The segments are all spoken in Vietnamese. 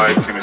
life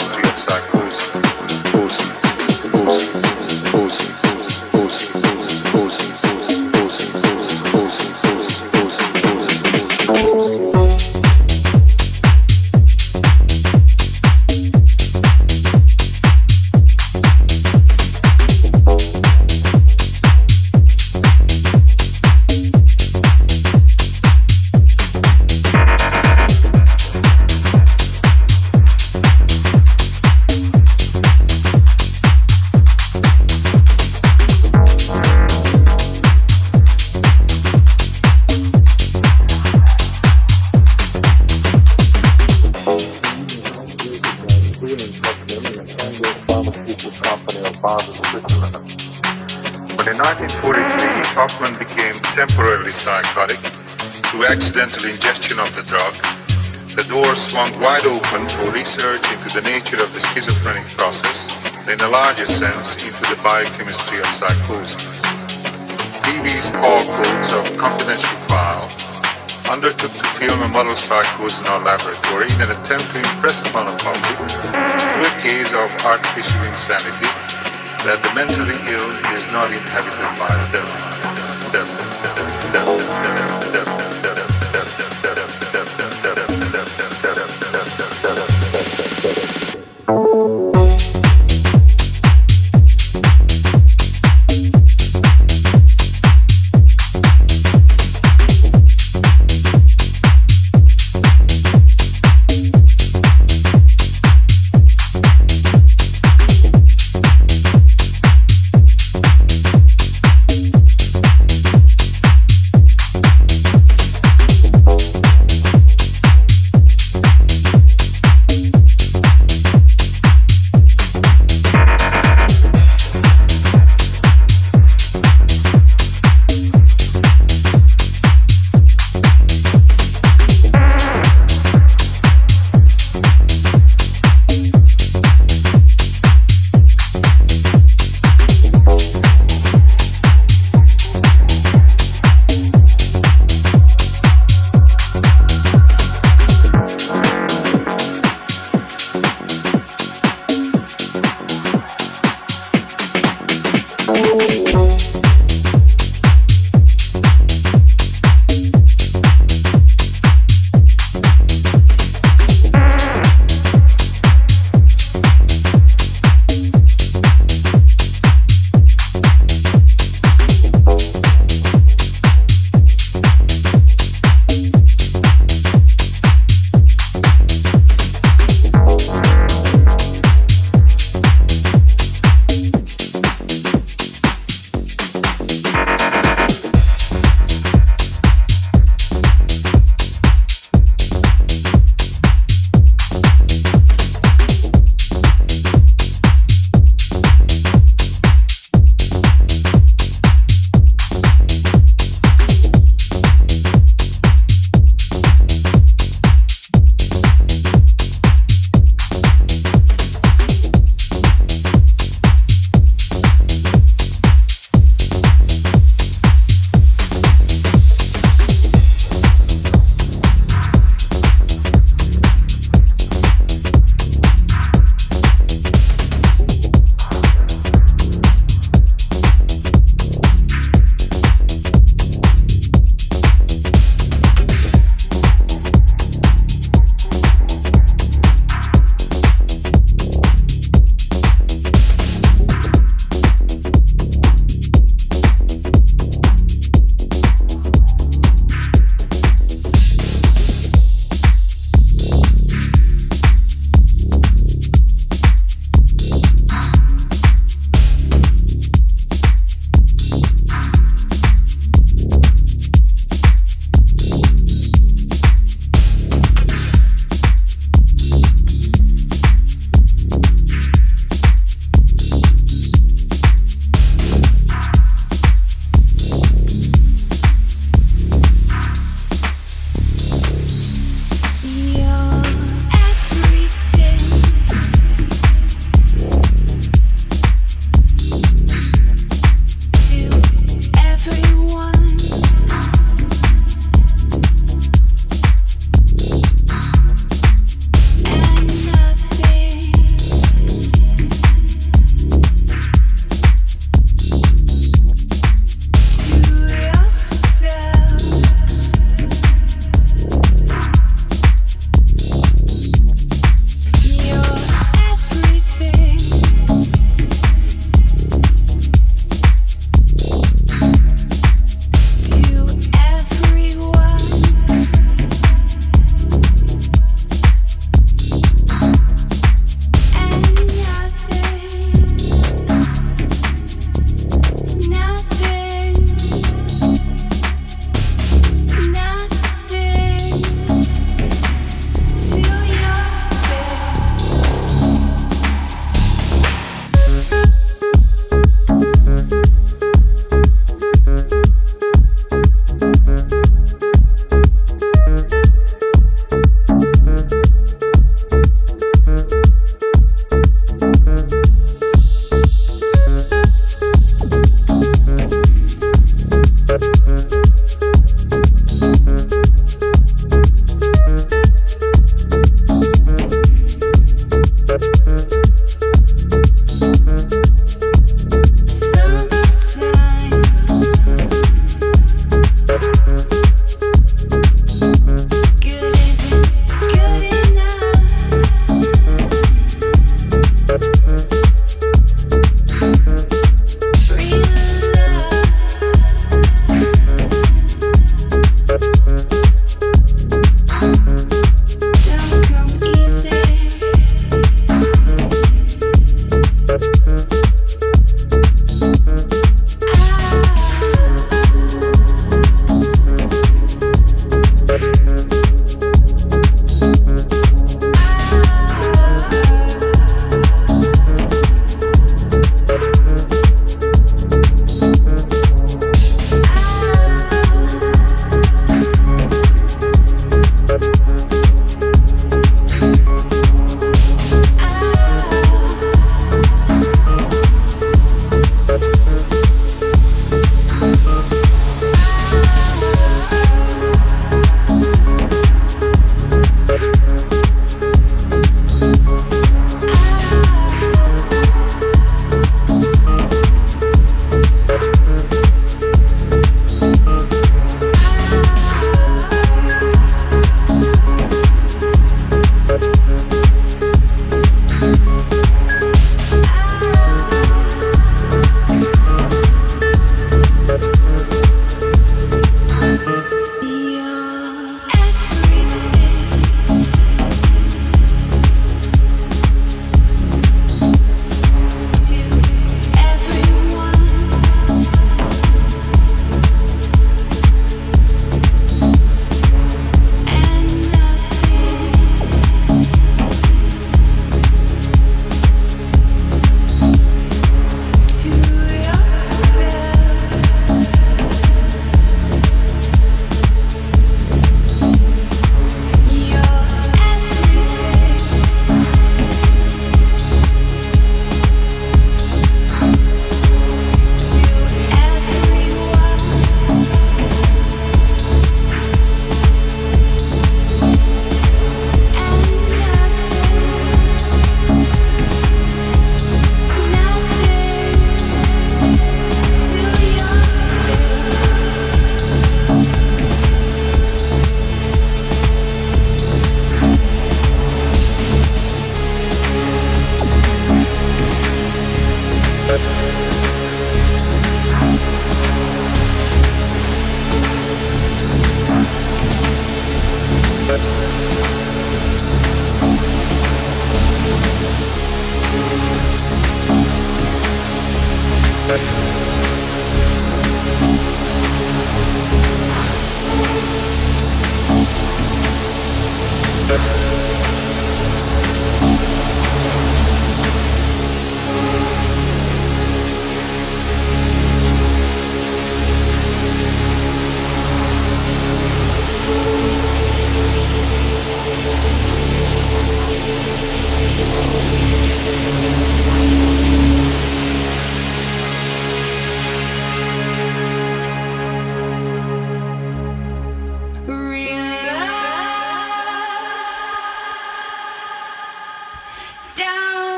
was not like